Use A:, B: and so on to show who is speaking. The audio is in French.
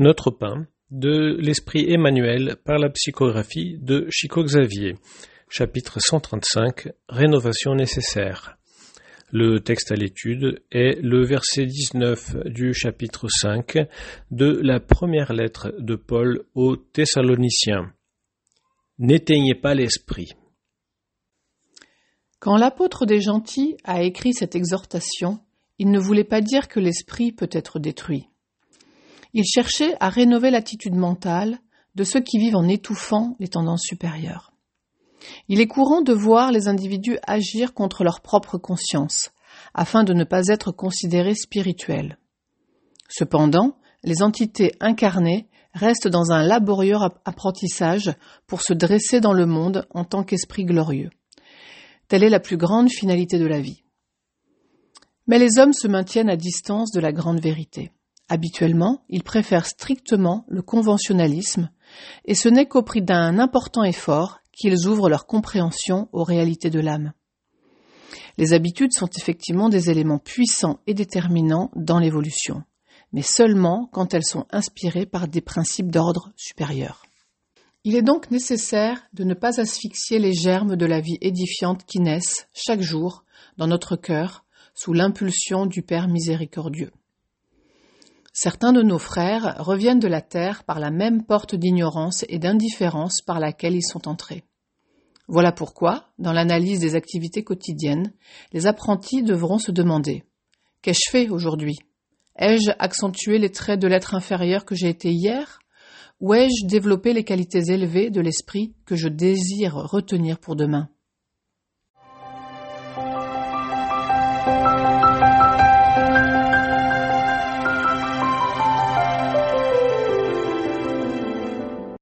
A: Notre pain de l'Esprit Emmanuel par la psychographie de Chico Xavier. Chapitre 135 Rénovation nécessaire. Le texte à l'étude est le verset 19 du chapitre 5 de la première lettre de Paul aux Thessaloniciens. N'éteignez pas l'esprit.
B: Quand l'apôtre des gentils a écrit cette exhortation, il ne voulait pas dire que l'esprit peut être détruit. Il cherchait à rénover l'attitude mentale de ceux qui vivent en étouffant les tendances supérieures. Il est courant de voir les individus agir contre leur propre conscience, afin de ne pas être considérés spirituels. Cependant, les entités incarnées restent dans un laborieux apprentissage pour se dresser dans le monde en tant qu'esprit glorieux. Telle est la plus grande finalité de la vie. Mais les hommes se maintiennent à distance de la grande vérité. Habituellement, ils préfèrent strictement le conventionnalisme, et ce n'est qu'au prix d'un important effort qu'ils ouvrent leur compréhension aux réalités de l'âme. Les habitudes sont effectivement des éléments puissants et déterminants dans l'évolution, mais seulement quand elles sont inspirées par des principes d'ordre supérieur. Il est donc nécessaire de ne pas asphyxier les germes de la vie édifiante qui naissent chaque jour dans notre cœur sous l'impulsion du Père miséricordieux. Certains de nos frères reviennent de la terre par la même porte d'ignorance et d'indifférence par laquelle ils sont entrés. Voilà pourquoi, dans l'analyse des activités quotidiennes, les apprentis devront se demander Qu'ai-je fait aujourd'hui? Ai-je accentué les traits de l'être inférieur que j'ai été hier? Ou ai-je développé les qualités élevées de l'esprit que je désire retenir pour demain?